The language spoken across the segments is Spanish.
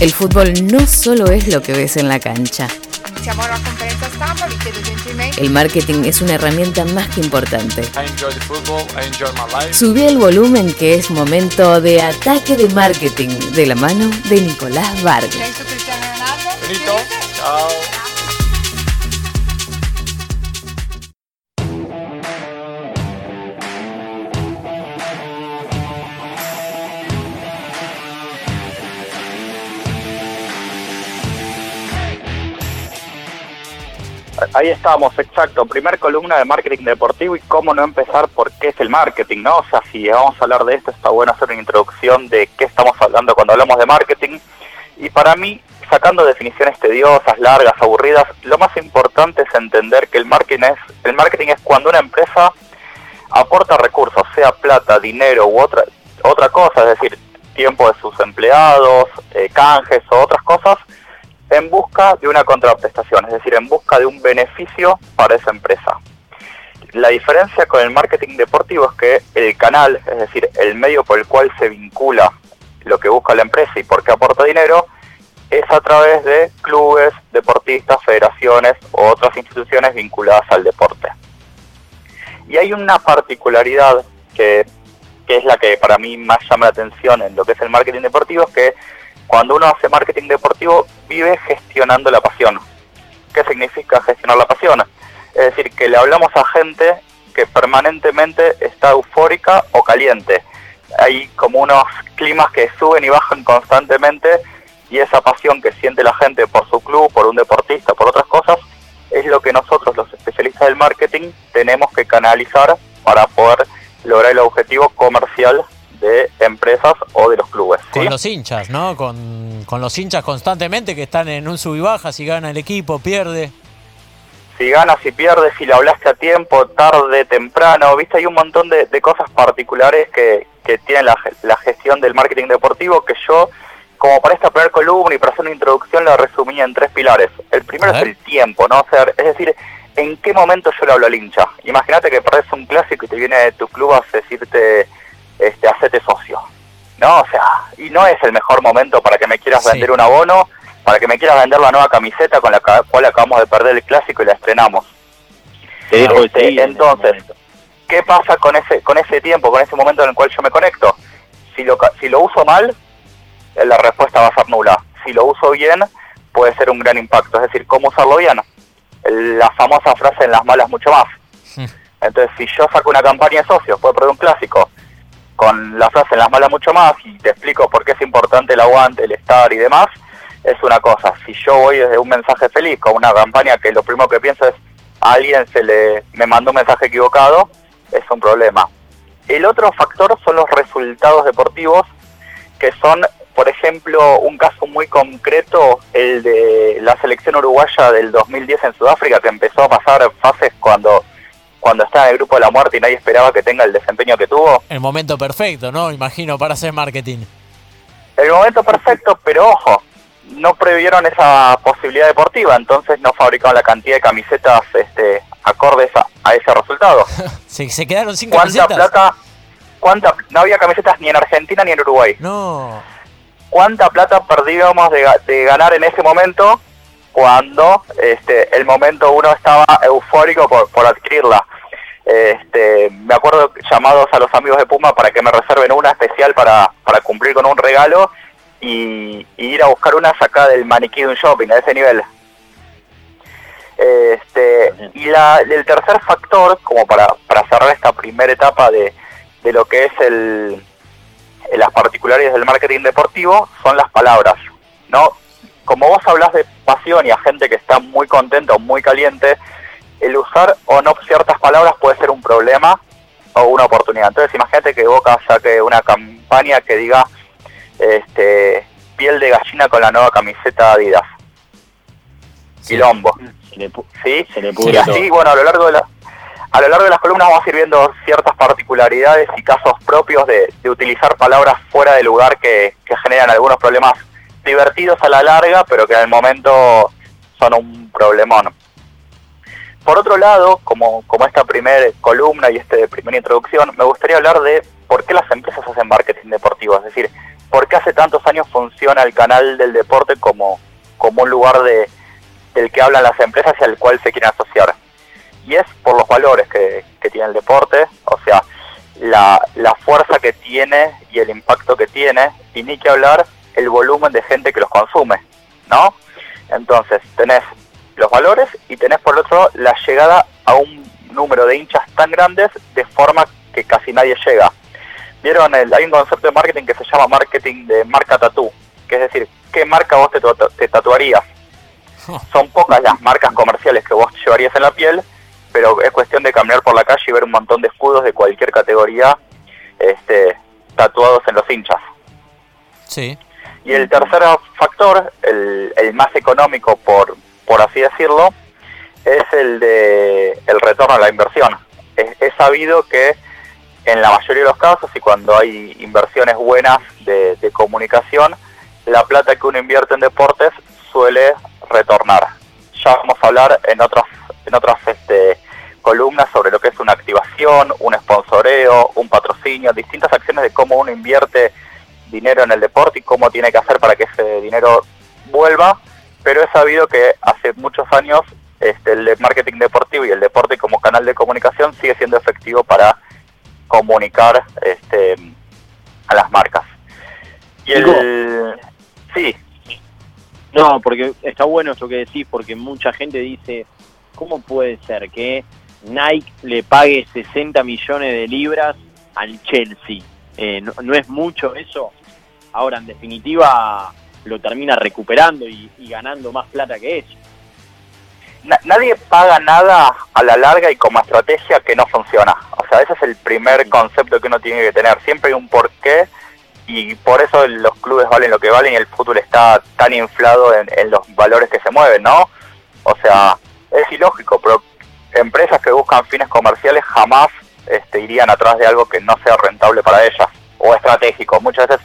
El fútbol no solo es lo que ves en la cancha. El marketing es una herramienta más que importante. Subí el volumen que es momento de ataque de marketing de la mano de Nicolás Vargas. Ahí estamos, exacto. Primer columna de marketing deportivo y cómo no empezar por qué es el marketing, ¿no? O sea, si vamos a hablar de esto, está bueno hacer una introducción de qué estamos hablando cuando hablamos de marketing. Y para mí, sacando definiciones tediosas, largas, aburridas, lo más importante es entender que el marketing es, el marketing es cuando una empresa aporta recursos, sea plata, dinero u otra, otra cosa, es decir, tiempo de sus empleados, eh, canjes o otras cosas, en busca de una contraprestación, es decir, en busca de un beneficio para esa empresa. La diferencia con el marketing deportivo es que el canal, es decir, el medio por el cual se vincula lo que busca la empresa y por qué aporta dinero, es a través de clubes, deportistas, federaciones u otras instituciones vinculadas al deporte. Y hay una particularidad que, que es la que para mí más llama la atención en lo que es el marketing deportivo, es que cuando uno hace marketing deportivo, vive gestionando la pasión. ¿Qué significa gestionar la pasión? Es decir, que le hablamos a gente que permanentemente está eufórica o caliente. Hay como unos climas que suben y bajan constantemente y esa pasión que siente la gente por su club, por un deportista, por otras cosas, es lo que nosotros los especialistas del marketing tenemos que canalizar para poder lograr el objetivo comercial de empresas o de los clubes. Con los hinchas, ¿no? Con, los hinchas constantemente que están en un sub y baja, si gana el equipo, pierde. Si gana, si pierde, si lo hablaste a tiempo, tarde, temprano, viste, hay un montón de, cosas particulares que, que tiene la, la, gestión del marketing deportivo que yo, como para esta primera columna y para hacer una introducción, la resumí en tres pilares. El primero es el tiempo, ¿no? O sea, es decir, ¿en qué momento yo le hablo al hincha? Imagínate que perdés un clásico y te viene de tu club a decirte este, hacete socio. ¿No? O sea, y no es el mejor momento para que me quieras vender un abono, para que me quieras vender la nueva camiseta con la cual acabamos de perder el clásico y la estrenamos. Este, entonces, ¿qué pasa con ese con ese tiempo, con ese momento en el cual yo me conecto? Si lo, si lo uso mal, eh, la respuesta va a ser nula. Si lo uso bien, puede ser un gran impacto. Es decir, ¿cómo usarlo bien? La famosa frase en las malas mucho más. Entonces, si yo saco una campaña de socios, puedo perder un clásico, con la frase en las malas mucho más y te explico por qué es importante el aguante, el estar y demás, es una cosa. Si yo voy desde un mensaje feliz con una campaña que lo primero que pienso es a alguien se le me mandó un mensaje equivocado, es un problema. El otro factor son los resultados deportivos, que son, por ejemplo, un caso muy concreto, el de la selección uruguaya del 2010 en Sudáfrica, que empezó a pasar fases cuando cuando estaba en el grupo de la muerte y nadie esperaba que tenga el desempeño que tuvo. El momento perfecto, ¿no? Imagino, para hacer marketing. El momento perfecto, pero ojo, no previeron esa posibilidad deportiva, entonces no fabricaron la cantidad de camisetas este, acordes a, ese resultado. se, se, quedaron sin ¿Cuánta plata? ¿Cuánta? No había camisetas ni en Argentina ni en Uruguay. No. ¿Cuánta plata perdíamos de, de ganar en ese momento cuando este, el momento uno estaba eufórico por, por adquirirla? Este, me acuerdo llamados a los amigos de Puma para que me reserven una especial para, para cumplir con un regalo y, ir a buscar una sacada del maniquí de un shopping, a ese nivel. Este, y la, el tercer factor, como para, para cerrar esta primera etapa de, de lo que es el, las particularidades del marketing deportivo, son las palabras. ¿no? Como vos hablas de pasión y a gente que está muy contenta o muy caliente, el usar o no ciertas palabras puede ser un problema o una oportunidad. Entonces imagínate que Boca saque una campaña que diga este piel de gallina con la nueva camiseta Adidas. Quilombo. ¿Sí? Se le y así, bueno, a lo largo de la, a lo largo de las columnas vamos a ir viendo ciertas particularidades y casos propios de, utilizar palabras fuera de lugar que, que generan algunos problemas divertidos a la larga, pero que en el momento son un problemón. Por otro lado, como, como esta primera columna y esta primera introducción, me gustaría hablar de por qué las empresas hacen marketing deportivo, es decir, por qué hace tantos años funciona el canal del deporte como, como un lugar de, del que hablan las empresas y al cual se quieren asociar. Y es por los valores que, que tiene el deporte, o sea, la, la fuerza que tiene y el impacto que tiene, y ni que hablar el volumen de gente que los consume, ¿no? Entonces, tenés los valores y tenés por otro la llegada a un número de hinchas tan grandes de forma que casi nadie llega. Vieron, el, hay un concepto de marketing que se llama marketing de marca tatú, que es decir, ¿qué marca vos te, te tatuarías? Son pocas las marcas comerciales que vos llevarías en la piel, pero es cuestión de caminar por la calle y ver un montón de escudos de cualquier categoría este, tatuados en los hinchas. Sí. Y el tercer factor, el, el más económico por, por así decirlo, es el de el retorno a la inversión. Es, sabido que en la mayoría de los casos y cuando hay inversiones buenas de, de, comunicación, la plata que uno invierte en deportes suele retornar. Ya vamos a hablar en otras en otras este, columnas sobre lo que es una activación, un sponsoreo, un patrocinio, distintas acciones de cómo uno invierte dinero en el deporte y cómo tiene que hacer para que ese dinero vuelva, pero he sabido que hace muchos años este, el marketing deportivo y el deporte como canal de comunicación sigue siendo efectivo para comunicar este, a las marcas. Y el... Sí. No, porque está bueno esto que decís, porque mucha gente dice, ¿cómo puede ser que Nike le pague 60 millones de libras al Chelsea? Eh, no, no, es mucho eso? Ahora, en definitiva, lo termina recuperando y, ganando más plata que ellos. Nadie paga nada a la larga y como estrategia que no funciona. O sea, ese es el primer concepto que uno tiene que tener. Siempre hay un porqué y por eso los clubes valen lo que valen y el fútbol está tan inflado en, los valores que se mueven, ¿no? O sea, es ilógico, pero empresas que buscan fines comerciales jamás este, irían atrás de algo que no sea rentable para ellas o estratégico. Muchas veces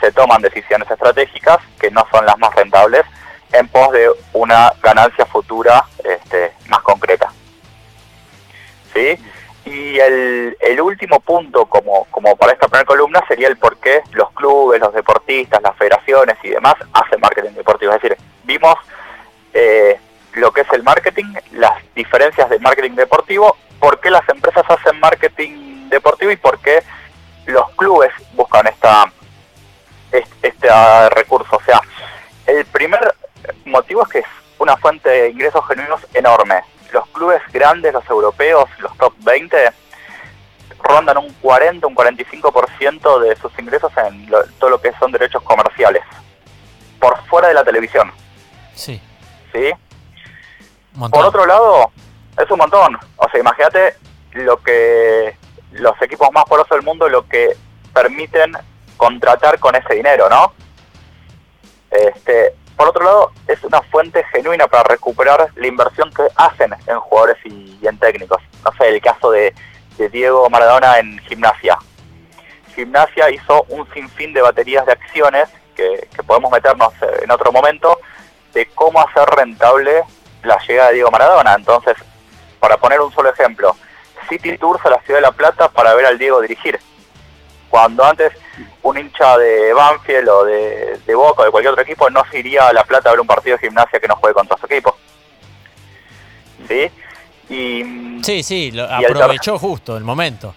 se toman decisiones estratégicas no son las más rentables en pos de una ganancia futura este, más concreta. ¿Sí? Y el, último punto, como, como para esta primera columna, sería el por qué los clubes, los deportistas, las federaciones y demás hacen marketing deportivo. Es decir, vimos eh, lo que es el marketing, las diferencias del marketing deportivo, por qué las empresas hacen marketing deportivo y por qué los clubes buscan esta este, este recurso. O sea, el primer motivo es que es una fuente de ingresos genuinos enorme. Los clubes grandes, los europeos, los top 20, rondan un 40, un 45% de sus ingresos en lo, todo lo que son derechos comerciales, por fuera de la televisión. Sí. ¿Sí? Por otro lado, es un montón. O sea, imagínate lo que los equipos más poderosos del mundo lo que permiten contratar con ese dinero, ¿no? Este, por otro lado, es una fuente genuina para recuperar la inversión que hacen en jugadores y, en técnicos. No sé, el caso de, de, Diego Maradona en gimnasia. Gimnasia hizo un sinfín de baterías de acciones que, que podemos meternos en otro momento de cómo hacer rentable la llegada de Diego Maradona. Entonces, para poner un solo ejemplo, City Tours a la Ciudad de La Plata para ver al Diego dirigir. Cuando antes un hincha de Banfield o de, de Boca o de cualquier otro equipo no se iría a La Plata a ver un partido de gimnasia que no juegue contra su equipo. ¿Sí? Y, sí, sí, lo aprovechó el justo el momento.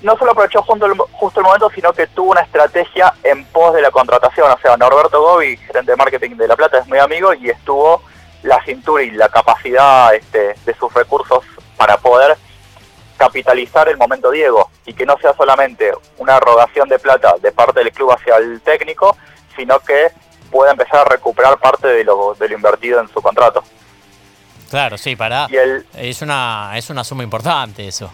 No solo aprovechó justo el, justo el momento, sino que tuvo una estrategia en pos de la contratación. O sea, Norberto Gobi, gerente de marketing de La Plata, es muy amigo y estuvo la cintura y la capacidad este, de sus recursos para poder capitalizar el momento Diego y que no sea solamente una erogación de plata de parte del club hacia el técnico, sino que pueda empezar a recuperar parte de lo, de lo invertido en su contrato. Claro, sí, para. Y el, es una es una suma importante eso.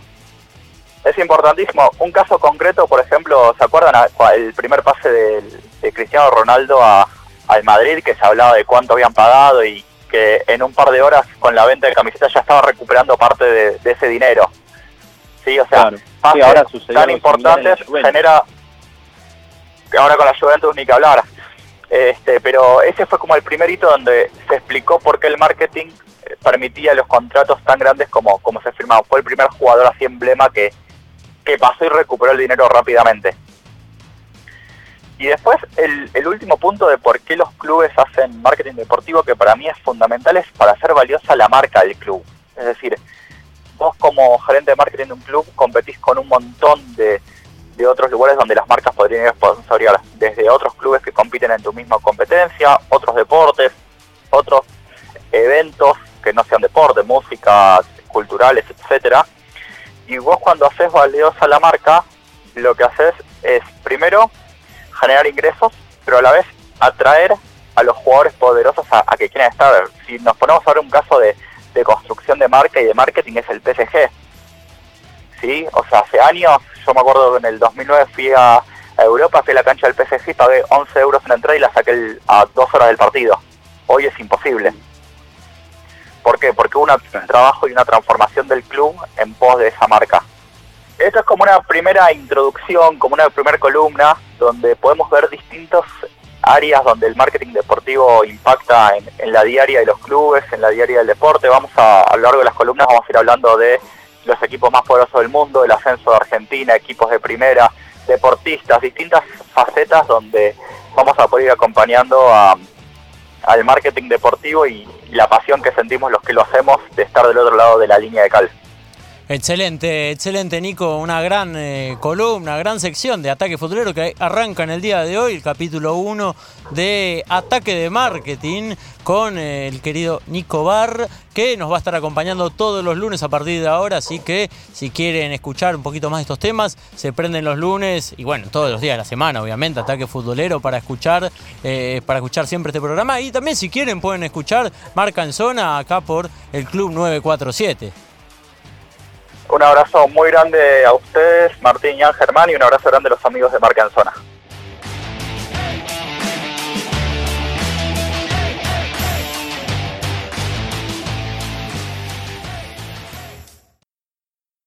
Es importantísimo. Un caso concreto, por ejemplo, ¿se acuerdan el primer pase de, de Cristiano Ronaldo a, al Madrid que se hablaba de cuánto habían pagado y que en un par de horas con la venta de camisetas ya estaba recuperando parte de, de ese dinero. Sí, o sea, claro. sí, ahora tan importantes genera ahora con la Juventus ni que hablar. Este, pero ese fue como el primer hito donde se explicó por qué el marketing permitía los contratos tan grandes como, como se firmaba. Fue el primer jugador así emblema que, que pasó y recuperó el dinero rápidamente. Y después el, el, último punto de por qué los clubes hacen marketing deportivo, que para mí es fundamental, es para hacer valiosa la marca del club. Es decir, vos como gerente de marketing de un club competís con un montón de, de otros lugares donde las marcas podrían ir a sponsorear, desde otros clubes que compiten en tu misma competencia, otros deportes, otros eventos que no sean deporte, música, culturales, etcétera. Y vos cuando haces valiosa la marca, lo que haces es primero generar ingresos, pero a la vez atraer a los jugadores poderosos a, que quieran estar. Si nos ponemos a ver un caso de, de, construcción de marca y de marketing es el PSG. ¿Sí? O sea, hace años, yo me acuerdo que en el 2009 fui a, Europa, fui a la cancha del PSG pagué 11 euros en la entrada y la saqué a dos horas del partido. Hoy es imposible. ¿Por qué? Porque hubo un trabajo y una transformación del club en pos de esa marca. Esto es como una primera introducción, como una primera columna, donde podemos ver distintas áreas donde el marketing deportivo impacta en, la diaria de los clubes, en la diaria del deporte. Vamos a, a lo largo de las columnas vamos a ir hablando de los equipos más poderosos del mundo, el ascenso de Argentina, equipos de primera, deportistas, distintas facetas donde vamos a poder ir acompañando a, al marketing deportivo y la pasión que sentimos los que lo hacemos de estar del otro lado de la línea de cal. Excelente, excelente Nico, una gran eh, columna, gran sección de Ataque Futbolero que arranca en el día de hoy, el capítulo 1 de Ataque de Marketing con eh, el querido Nico Bar, que nos va a estar acompañando todos los lunes a partir de ahora, así que si quieren escuchar un poquito más de estos temas, se prenden los lunes y bueno, todos los días de la semana, obviamente, Ataque Futbolero para escuchar, eh, para escuchar siempre este programa. Y también si quieren pueden escuchar Marca en Zona acá por el Club 947. Un abrazo muy grande a ustedes, Martín y Germán, y un abrazo grande a los amigos de Marca.